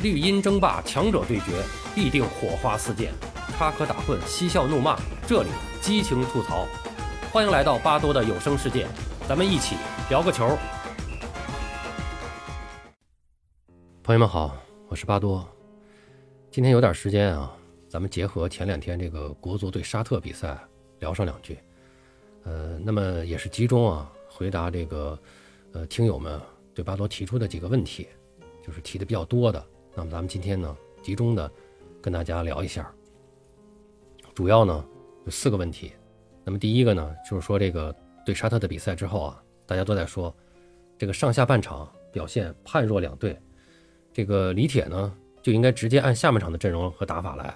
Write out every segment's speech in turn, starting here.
绿茵争霸，强者对决，必定火花四溅，插科打诨，嬉笑怒骂，这里激情吐槽。欢迎来到巴多的有声世界，咱们一起聊个球。朋友们好，我是巴多。今天有点时间啊，咱们结合前两天这个国足对沙特比赛聊上两句。呃，那么也是集中啊回答这个呃听友们对巴多提出的几个问题，就是提的比较多的。那么咱们今天呢，集中的跟大家聊一下，主要呢有四个问题。那么第一个呢，就是说这个对沙特的比赛之后啊，大家都在说这个上下半场表现判若两队，这个李铁呢就应该直接按下半场的阵容和打法来，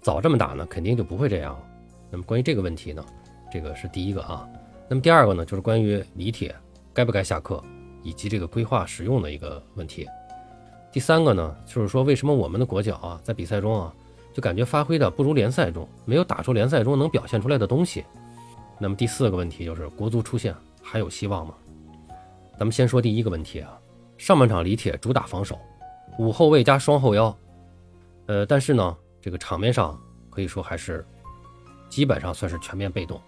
早这么打呢，肯定就不会这样了。那么关于这个问题呢，这个是第一个啊。那么第二个呢，就是关于李铁该不该下课，以及这个规划使用的一个问题。第三个呢，就是说为什么我们的国脚啊，在比赛中啊，就感觉发挥的不如联赛中，没有打出联赛中能表现出来的东西。那么第四个问题就是国足出线还有希望吗？咱们先说第一个问题啊，上半场李铁主打防守，五后卫加双后腰，呃，但是呢，这个场面上可以说还是基本上算是全面被动，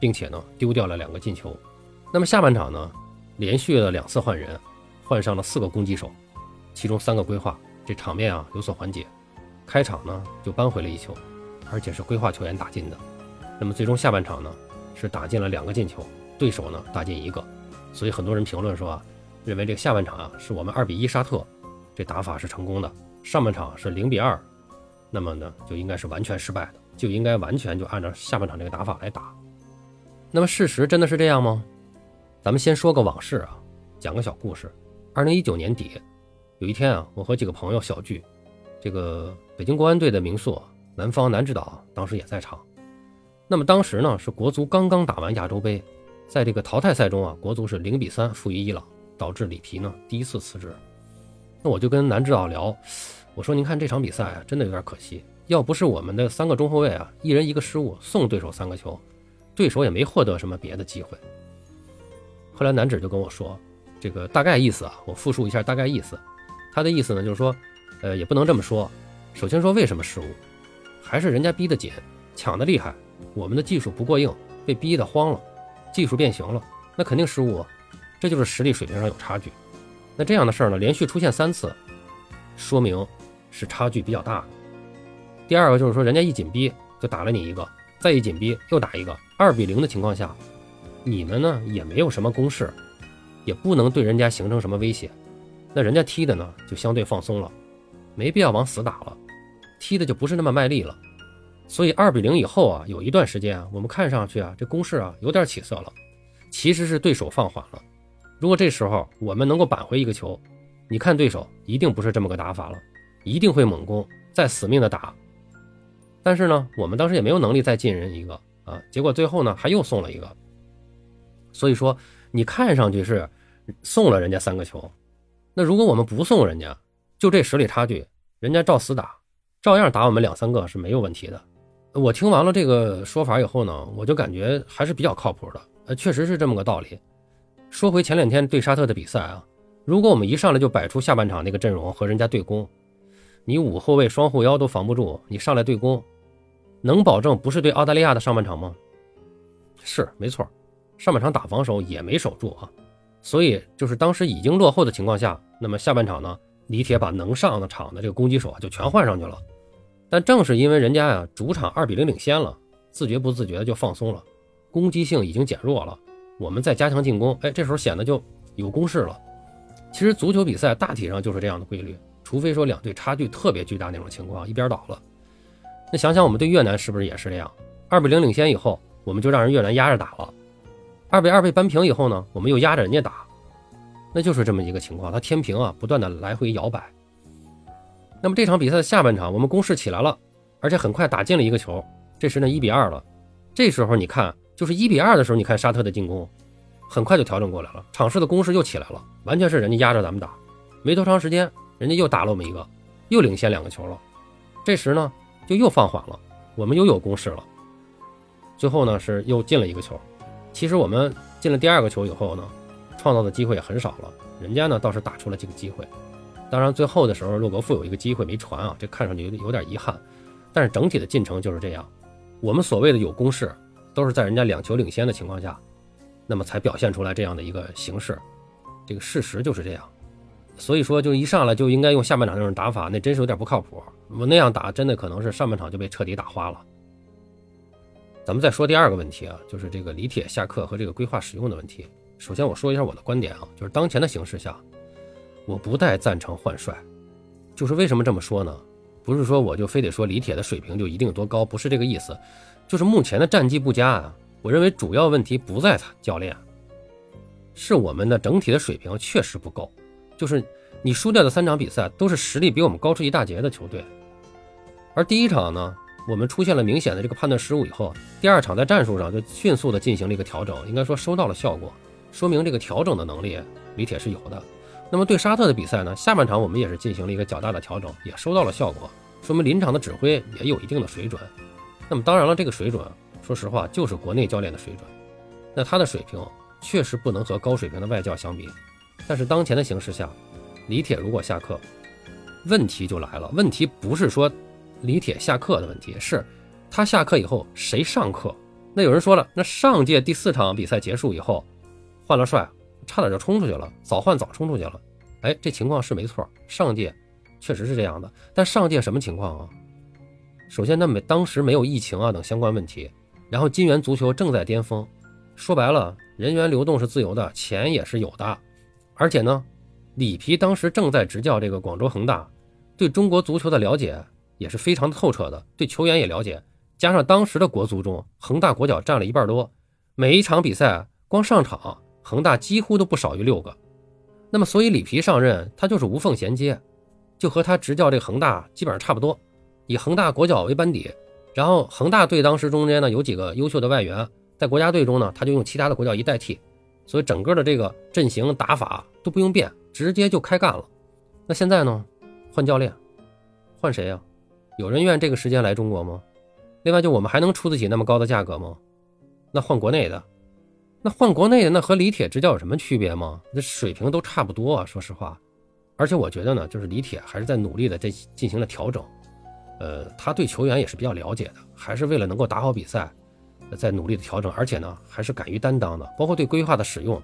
并且呢丢掉了两个进球。那么下半场呢，连续的两次换人，换上了四个攻击手。其中三个规划，这场面啊有所缓解。开场呢就扳回了一球，而且是规划球员打进的。那么最终下半场呢是打进了两个进球，对手呢打进一个。所以很多人评论说啊，认为这个下半场啊是我们二比一沙特，这打法是成功的。上半场是零比二，那么呢就应该是完全失败的，就应该完全就按照下半场这个打法来打。那么事实真的是这样吗？咱们先说个往事啊，讲个小故事。二零一九年底。有一天啊，我和几个朋友小聚，这个北京国安队的名宿南方男指导当时也在场。那么当时呢是国足刚刚打完亚洲杯，在这个淘汰赛中啊，国足是零比三负于伊朗，导致里皮呢第一次辞职。那我就跟男指导聊，我说您看这场比赛啊，真的有点可惜，要不是我们的三个中后卫啊，一人一个失误送对手三个球，对手也没获得什么别的机会。后来男指就跟我说，这个大概意思啊，我复述一下大概意思。他的意思呢，就是说，呃，也不能这么说。首先说为什么失误，还是人家逼得紧，抢得厉害，我们的技术不过硬，被逼得慌了，技术变形了，那肯定失误，这就是实力水平上有差距。那这样的事儿呢，连续出现三次，说明是差距比较大。第二个就是说，人家一紧逼就打了你一个，再一紧逼又打一个，二比零的情况下，你们呢也没有什么攻势，也不能对人家形成什么威胁。那人家踢的呢，就相对放松了，没必要往死打了，踢的就不是那么卖力了。所以二比零以后啊，有一段时间啊，我们看上去啊，这攻势啊有点起色了，其实是对手放缓了。如果这时候我们能够扳回一个球，你看对手一定不是这么个打法了，一定会猛攻，再死命的打。但是呢，我们当时也没有能力再进人一个啊，结果最后呢还又送了一个。所以说，你看上去是送了人家三个球。那如果我们不送人家，就这实力差距，人家照死打，照样打我们两三个是没有问题的。我听完了这个说法以后呢，我就感觉还是比较靠谱的。呃，确实是这么个道理。说回前两天对沙特的比赛啊，如果我们一上来就摆出下半场那个阵容和人家对攻，你五后卫双后腰都防不住，你上来对攻，能保证不是对澳大利亚的上半场吗？是没错，上半场打防守也没守住啊。所以就是当时已经落后的情况下，那么下半场呢，李铁把能上的场的这个攻击手啊就全换上去了。但正是因为人家呀主场二比零领先了，自觉不自觉的就放松了，攻击性已经减弱了。我们再加强进攻，哎，这时候显得就有攻势了。其实足球比赛大体上就是这样的规律，除非说两队差距特别巨大那种情况，一边倒了。那想想我们对越南是不是也是这样？二比零领先以后，我们就让人越南压着打了。二比二被扳平以后呢，我们又压着人家打，那就是这么一个情况。他天平啊，不断的来回摇摆。那么这场比赛的下半场，我们攻势起来了，而且很快打进了一个球，这时呢一比二了。这时候你看，就是一比二的时候，你看沙特的进攻很快就调整过来了，场势的攻势又起来了，完全是人家压着咱们打。没多长时间，人家又打了我们一个，又领先两个球了。这时呢就又放缓了，我们又有攻势了。最后呢是又进了一个球。其实我们进了第二个球以后呢，创造的机会也很少了。人家呢倒是打出了几个机会，当然最后的时候洛格富有一个机会没传啊，这看上去有有点遗憾。但是整体的进程就是这样，我们所谓的有攻势，都是在人家两球领先的情况下，那么才表现出来这样的一个形式。这个事实就是这样。所以说，就一上来就应该用下半场那种打法，那真是有点不靠谱。我那样打，真的可能是上半场就被彻底打花了。咱们再说第二个问题啊，就是这个李铁下课和这个规划使用的问题。首先我说一下我的观点啊，就是当前的形势下，我不太赞成换帅。就是为什么这么说呢？不是说我就非得说李铁的水平就一定有多高，不是这个意思。就是目前的战绩不佳啊，我认为主要问题不在他教练，是我们的整体的水平确实不够。就是你输掉的三场比赛都是实力比我们高出一大截的球队，而第一场呢，我们出现了明显的这个判断失误以后，第二场在战术上就迅速的进行了一个调整，应该说收到了效果，说明这个调整的能力李铁是有的。那么对沙特的比赛呢，下半场我们也是进行了一个较大的调整，也收到了效果，说明临场的指挥也有一定的水准。那么当然了，这个水准，说实话就是国内教练的水准，那他的水平确实不能和高水平的外教相比。但是当前的形势下，李铁如果下课，问题就来了。问题不是说李铁下课的问题，是他下课以后谁上课？那有人说了，那上届第四场比赛结束以后，换了帅，差点就冲出去了，早换早冲出去了。哎，这情况是没错，上届确实是这样的。但上届什么情况啊？首先，那没当时没有疫情啊等相关问题，然后金元足球正在巅峰，说白了，人员流动是自由的，钱也是有的。而且呢，里皮当时正在执教这个广州恒大，对中国足球的了解也是非常透彻的，对球员也了解。加上当时的国足中，恒大国脚占了一半多，每一场比赛光上场，恒大几乎都不少于六个。那么，所以里皮上任，他就是无缝衔接，就和他执教这个恒大基本上差不多，以恒大国脚为班底，然后恒大队当时中间呢有几个优秀的外援，在国家队中呢，他就用其他的国脚一代替。所以整个的这个阵型打法都不用变，直接就开干了。那现在呢？换教练，换谁呀？有人愿这个时间来中国吗？另外，就我们还能出得起那么高的价格吗？那换国内的，那换国内的，那和李铁执教有什么区别吗？那水平都差不多啊，说实话。而且我觉得呢，就是李铁还是在努力的在进行了调整。呃，他对球员也是比较了解的，还是为了能够打好比赛。在努力的调整，而且呢，还是敢于担当的，包括对规划的使用，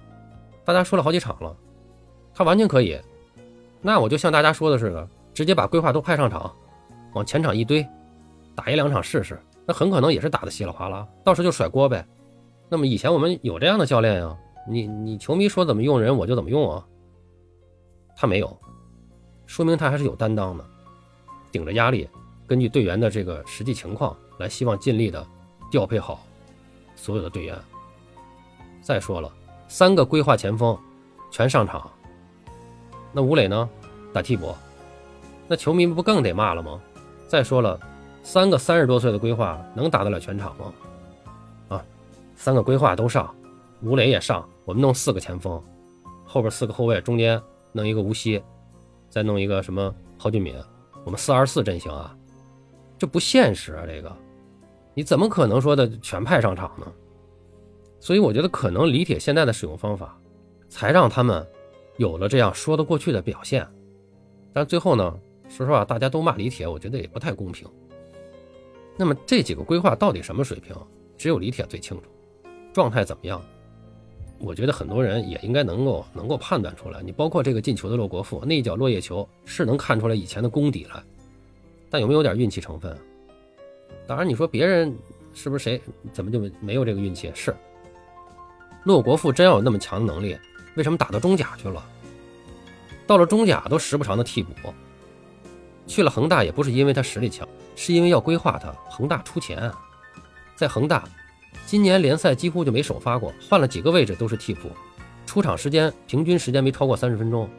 大家说了好几场了，他完全可以。那我就像大家说的似的，直接把规划都派上场，往前场一堆，打一两场试试，那很可能也是打的稀里哗啦，到时候就甩锅呗。那么以前我们有这样的教练呀，你你球迷说怎么用人我就怎么用啊，他没有，说明他还是有担当的，顶着压力，根据队员的这个实际情况来，希望尽力的调配好。所有的队员。再说了，三个规划前锋全上场，那吴磊呢？打替补，那球迷不更得骂了吗？再说了，三个三十多岁的规划能打得了全场吗？啊，三个规划都上，吴磊也上，我们弄四个前锋，后边四个后卫，中间弄一个吴曦，再弄一个什么郝俊敏，我们四二四阵型啊，这不现实啊，这个。你怎么可能说的全派上场呢？所以我觉得可能李铁现在的使用方法，才让他们有了这样说得过去的表现。但最后呢，说实话，大家都骂李铁，我觉得也不太公平。那么这几个规划到底什么水平，只有李铁最清楚。状态怎么样？我觉得很多人也应该能够能够判断出来。你包括这个进球的洛国富那一脚落叶球，是能看出来以前的功底来，但有没有点运气成分？当然，你说别人是不是谁？怎么就没有这个运气？是，洛国富真要有那么强的能力，为什么打到中甲去了？到了中甲都时不常的替补，去了恒大也不是因为他实力强，是因为要规划他。恒大出钱，在恒大，今年联赛几乎就没首发过，换了几个位置都是替补，出场时间平均时间没超过三十分钟。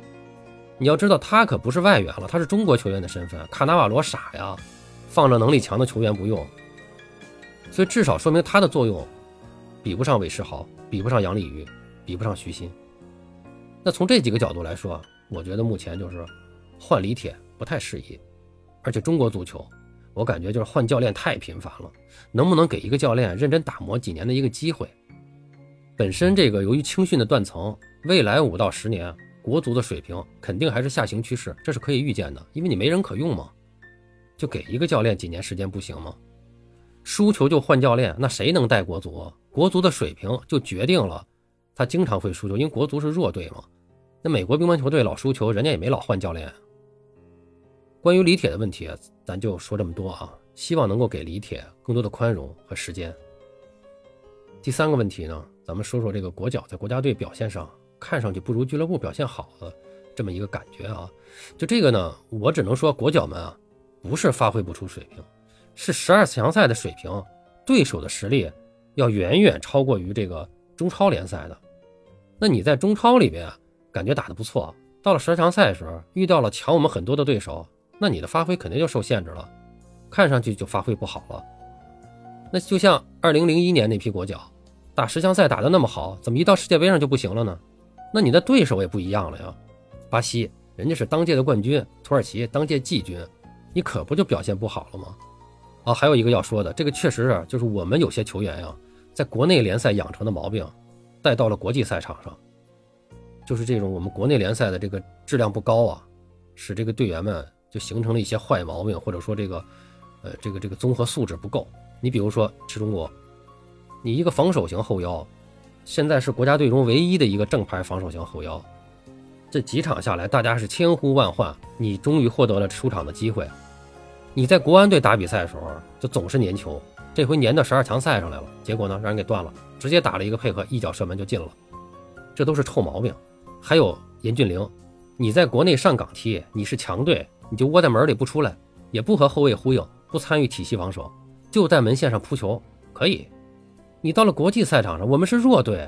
你要知道，他可不是外援了，他是中国球员的身份。卡纳瓦罗傻呀？放着能力强的球员不用，所以至少说明他的作用比不上韦世豪，比不上杨立瑜，比不上徐新。那从这几个角度来说，我觉得目前就是换李铁不太适宜，而且中国足球，我感觉就是换教练太频繁了，能不能给一个教练认真打磨几年的一个机会？本身这个由于青训的断层，未来五到十年国足的水平肯定还是下行趋势，这是可以预见的，因为你没人可用嘛，就给一个教练几年时间不行吗？输球就换教练，那谁能带国足？国足的水平就决定了，他经常会输球，因为国足是弱队嘛。那美国乒乓球队老输球，人家也没老换教练。关于李铁的问题，咱就说这么多啊，希望能够给李铁更多的宽容和时间。第三个问题呢，咱们说说这个国脚在国家队表现上看上去不如俱乐部表现好的这么一个感觉啊。就这个呢，我只能说国脚们啊，不是发挥不出水平。是十二强赛的水平，对手的实力要远远超过于这个中超联赛的。那你在中超里边感觉打得不错，到了十二强赛的时候遇到了强我们很多的对手，那你的发挥肯定就受限制了，看上去就发挥不好了。那就像二零零一年那批国脚，打十强赛打得那么好，怎么一到世界杯上就不行了呢？那你的对手也不一样了呀，巴西人家是当届的冠军，土耳其当届季军，你可不就表现不好了吗？啊，还有一个要说的，这个确实是，就是我们有些球员呀，在国内联赛养成的毛病，带到了国际赛场上，就是这种我们国内联赛的这个质量不高啊，使这个队员们就形成了一些坏毛病，或者说这个，呃，这个这个综合素质不够。你比如说池中国，你一个防守型后腰，现在是国家队中唯一的一个正牌防守型后腰，这几场下来，大家是千呼万唤，你终于获得了出场的机会。你在国安队打比赛的时候，就总是粘球，这回粘到十二强赛上来了，结果呢让人给断了，直接打了一个配合，一脚射门就进了，这都是臭毛病。还有严俊凌，你在国内上岗踢，你是强队，你就窝在门里不出来，也不和后卫呼应，不参与体系防守，就在门线上扑球，可以。你到了国际赛场上，我们是弱队，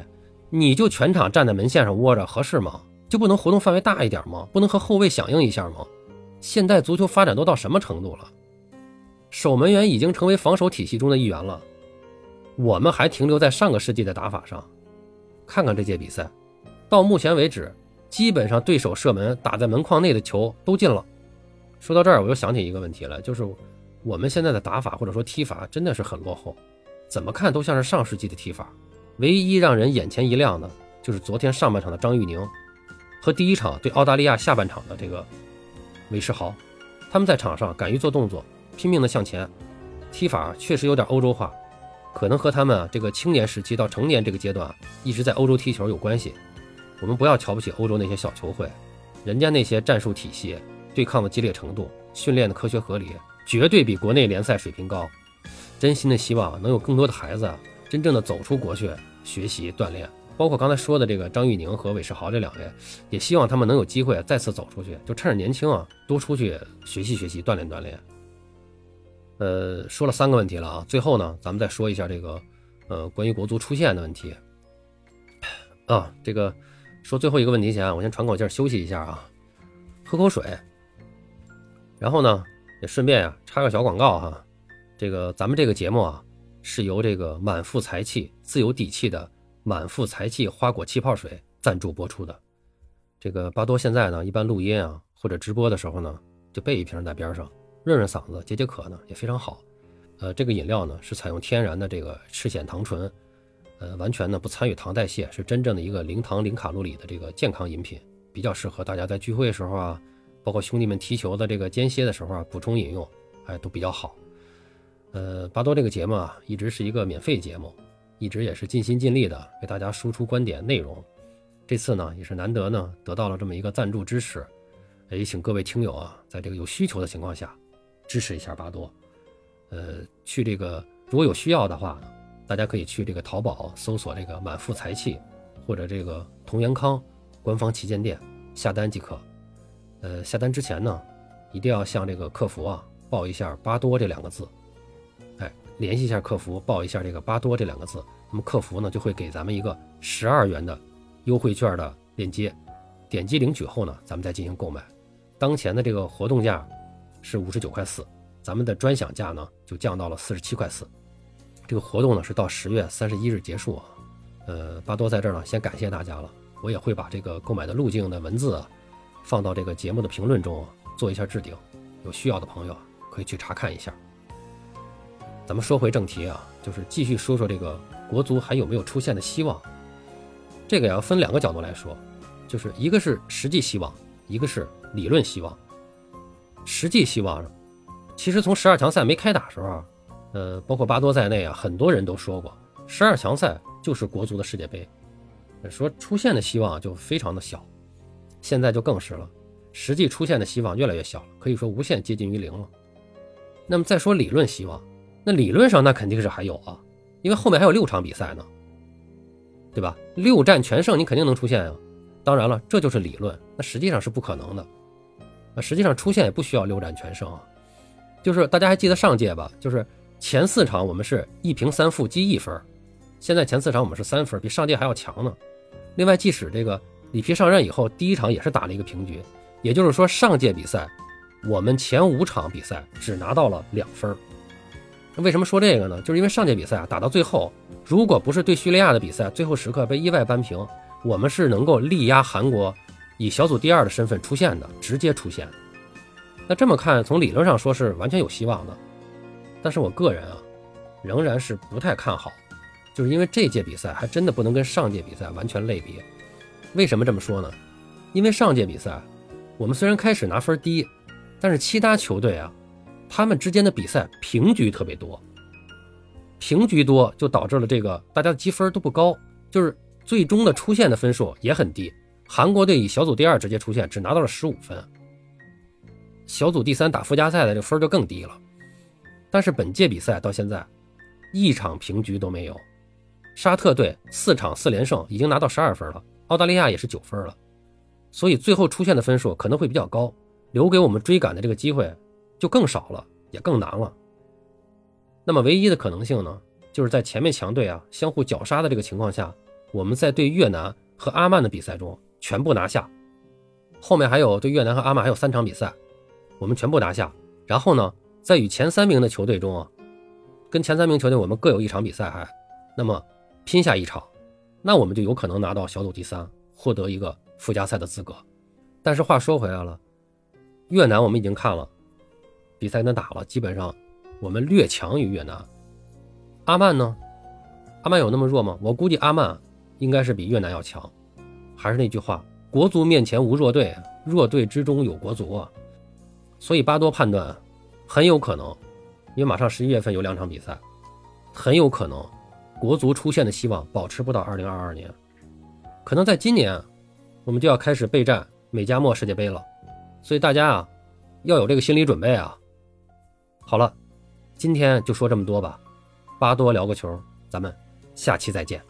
你就全场站在门线上窝着，合适吗？就不能活动范围大一点吗？不能和后卫响应一下吗？现代足球发展都到什么程度了？守门员已经成为防守体系中的一员了，我们还停留在上个世纪的打法上。看看这届比赛，到目前为止，基本上对手射门打在门框内的球都进了。说到这儿，我又想起一个问题了，就是我们现在的打法或者说踢法真的是很落后，怎么看都像是上世纪的踢法。唯一让人眼前一亮的，就是昨天上半场的张玉宁，和第一场对澳大利亚下半场的这个。韦世豪，他们在场上敢于做动作，拼命的向前，踢法确实有点欧洲化，可能和他们这个青年时期到成年这个阶段一直在欧洲踢球有关系。我们不要瞧不起欧洲那些小球会，人家那些战术体系、对抗的激烈程度、训练的科学合理，绝对比国内联赛水平高。真心的希望能有更多的孩子真正的走出国去学习锻炼。包括刚才说的这个张玉宁和韦世豪这两位，也希望他们能有机会再次走出去，就趁着年轻啊，多出去学习学习，锻炼锻炼。呃，说了三个问题了啊，最后呢，咱们再说一下这个，呃，关于国足出线的问题。啊，这个说最后一个问题前，我先喘口气休息一下啊，喝口水。然后呢，也顺便呀插个小广告哈，这个咱们这个节目啊，是由这个满腹才气、自有底气的。满腹才气花果气泡水赞助播出的，这个巴多现在呢，一般录音啊或者直播的时候呢，就备一瓶在边上，润润嗓子、解解渴呢也非常好。呃，这个饮料呢是采用天然的这个赤藓糖醇，呃，完全呢不参与糖代谢，是真正的一个零糖零卡路里的这个健康饮品，比较适合大家在聚会时候啊，包括兄弟们踢球的这个间歇的时候啊补充饮用，哎，都比较好。呃，巴多这个节目啊，一直是一个免费节目。一直也是尽心尽力的为大家输出观点内容，这次呢也是难得呢得到了这么一个赞助支持，也请各位听友啊，在这个有需求的情况下，支持一下巴多。呃，去这个如果有需要的话，大家可以去这个淘宝搜索这个满腹财气，或者这个同源康官方旗舰店下单即可。呃，下单之前呢，一定要向这个客服啊报一下巴多这两个字。哎联系一下客服，报一下这个“巴多”这两个字，那么客服呢就会给咱们一个十二元的优惠券的链接，点击领取后呢，咱们再进行购买。当前的这个活动价是五十九块四，咱们的专享价呢就降到了四十七块四。这个活动呢是到十月三十一日结束啊。呃，巴多在这儿呢先感谢大家了，我也会把这个购买的路径的文字啊放到这个节目的评论中做一下置顶，有需要的朋友可以去查看一下。咱们说回正题啊，就是继续说说这个国足还有没有出现的希望。这个要分两个角度来说。就是一个是实际希望，一个是理论希望。实际希望，其实从十二强赛没开打时候，呃，包括巴多在内啊，很多人都说过，十二强赛就是国足的世界杯，说出现的希望就非常的小。现在就更是了，实际出现的希望越来越小了，可以说无限接近于零了。那么再说理论希望，那理论上那肯定是还有啊，因为后面还有六场比赛呢，对吧？六战全胜，你肯定能出现啊。当然了，这就是理论，那实际上是不可能的。啊，实际上出现也不需要六战全胜啊，就是大家还记得上届吧？就是前四场我们是一平三负积一分，现在前四场我们是三分，比上届还要强呢。另外，即使这个里皮上任以后，第一场也是打了一个平局，也就是说上届比赛我们前五场比赛只拿到了两分。为什么说这个呢？就是因为上届比赛啊打到最后，如果不是对叙利亚的比赛最后时刻被意外扳平，我们是能够力压韩国。以小组第二的身份出现的，直接出现。那这么看，从理论上说是完全有希望的。但是我个人啊，仍然是不太看好，就是因为这届比赛还真的不能跟上届比赛完全类别。为什么这么说呢？因为上届比赛，我们虽然开始拿分低，但是其他球队啊，他们之间的比赛平局特别多，平局多就导致了这个大家的积分都不高，就是最终的出现的分数也很低。韩国队以小组第二直接出现，只拿到了十五分。小组第三打附加赛的这分就更低了。但是本届比赛到现在，一场平局都没有。沙特队四场四连胜，已经拿到十二分了。澳大利亚也是九分了。所以最后出现的分数可能会比较高，留给我们追赶的这个机会就更少了，也更难了。那么唯一的可能性呢，就是在前面强队啊相互绞杀的这个情况下，我们在对越南和阿曼的比赛中。全部拿下，后面还有对越南和阿曼还有三场比赛，我们全部拿下。然后呢，在与前三名的球队中啊，跟前三名球队我们各有一场比赛，还那么拼下一场，那我们就有可能拿到小组第三，获得一个附加赛的资格。但是话说回来了，越南我们已经看了比赛，跟他打了，基本上我们略强于越南。阿曼呢？阿曼有那么弱吗？我估计阿曼应该是比越南要强。还是那句话，国足面前无弱队，弱队之中有国足啊。所以巴多判断，很有可能，因为马上十一月份有两场比赛，很有可能国足出现的希望保持不到二零二二年，可能在今年，我们就要开始备战美加墨世界杯了。所以大家啊，要有这个心理准备啊。好了，今天就说这么多吧，巴多聊个球，咱们下期再见。